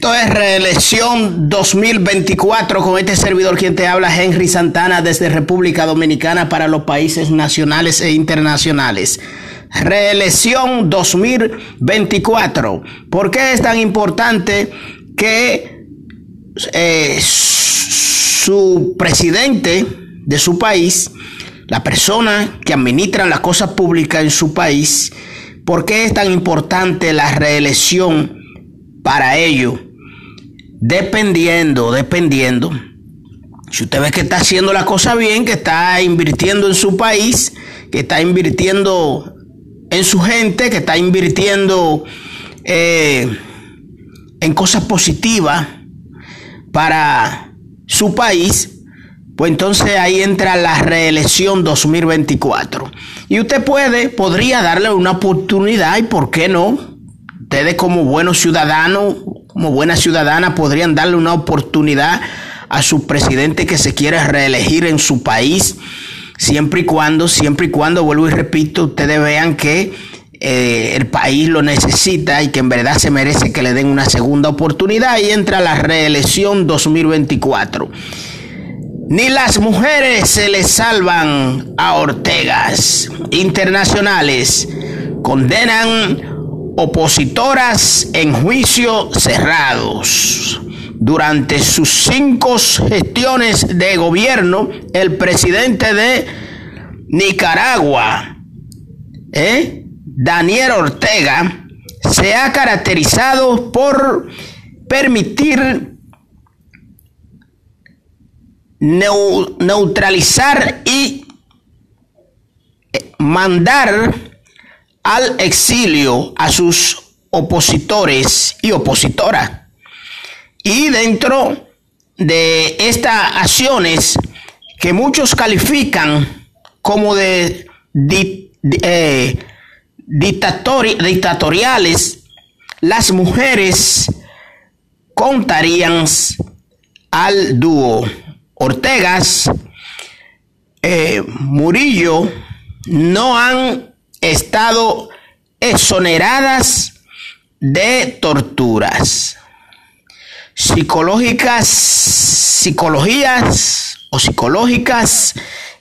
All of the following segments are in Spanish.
Esto es reelección 2024 con este servidor quien te habla, Henry Santana, desde República Dominicana para los países nacionales e internacionales. Reelección 2024. ¿Por qué es tan importante que eh, su presidente de su país, la persona que administra las cosas públicas en su país, ¿por qué es tan importante la reelección? para ello, dependiendo, dependiendo, si usted ve que está haciendo la cosa bien, que está invirtiendo en su país, que está invirtiendo en su gente, que está invirtiendo eh, en cosas positivas para su país, pues entonces ahí entra la reelección 2024. Y usted puede, podría darle una oportunidad y por qué no, ustedes como buenos ciudadanos, como buena ciudadana, podrían darle una oportunidad a su presidente que se quiere reelegir en su país, siempre y cuando, siempre y cuando, vuelvo y repito, ustedes vean que eh, el país lo necesita y que en verdad se merece que le den una segunda oportunidad y entra la reelección 2024. Ni las mujeres se le salvan a Ortegas. Internacionales condenan opositoras en juicio cerrados. Durante sus cinco gestiones de gobierno, el presidente de Nicaragua, ¿eh? Daniel Ortega, se ha caracterizado por permitir neutralizar y eh, mandar al exilio a sus opositores y opositoras. Y dentro de estas acciones que muchos califican como de, eh, dictatoriales, las mujeres contarían al dúo Ortegas, eh, Murillo, no han estado exoneradas de torturas. Psicológicas, psicologías o psicológicas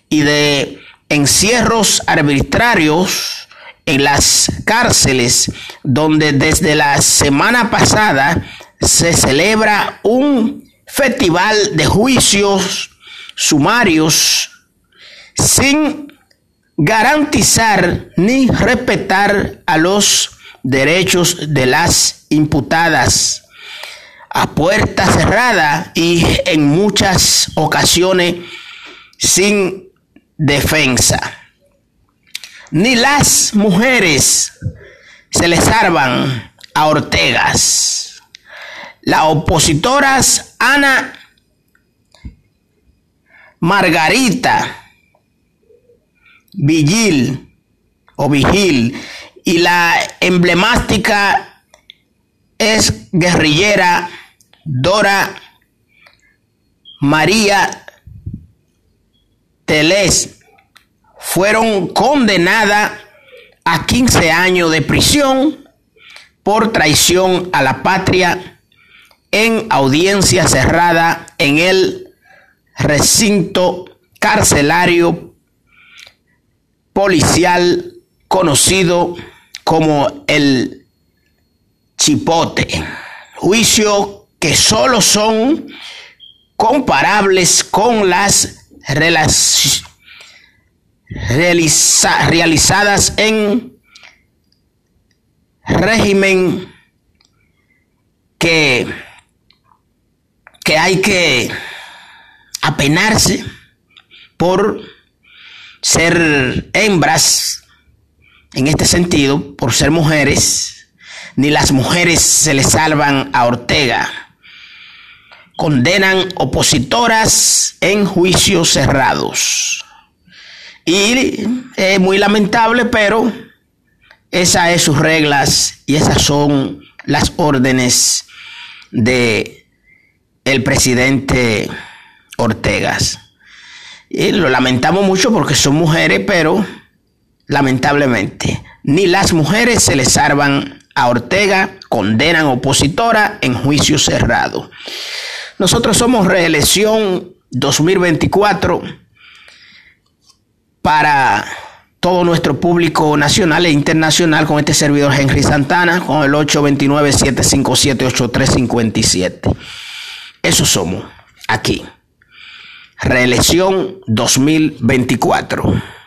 y de encierros arbitrarios en las cárceles donde desde la semana pasada se celebra un festival de juicios sumarios sin garantizar ni respetar a los derechos de las imputadas a puerta cerrada y en muchas ocasiones sin defensa. Ni las mujeres se les salvan a Ortegas. Las opositoras Ana Margarita Vigil o Vigil. Y la emblemática es guerrillera Dora María Teles fueron condenadas a 15 años de prisión por traición a la patria en audiencia cerrada en el recinto carcelario policial conocido como el chipote. Juicio que solo son comparables con las realizadas en régimen que, que hay que apenarse por ser hembras en este sentido, por ser mujeres, ni las mujeres se le salvan a Ortega. Condenan opositoras en juicios cerrados. Y es muy lamentable, pero esas es sus reglas y esas son las órdenes de el presidente Ortegas. Y lo lamentamos mucho porque son mujeres, pero lamentablemente ni las mujeres se les salvan a Ortega condenan opositora en juicio cerrado. Nosotros somos reelección 2024 para todo nuestro público nacional e internacional con este servidor Henry Santana con el 829-757-8357. Eso somos aquí. Reelección 2024.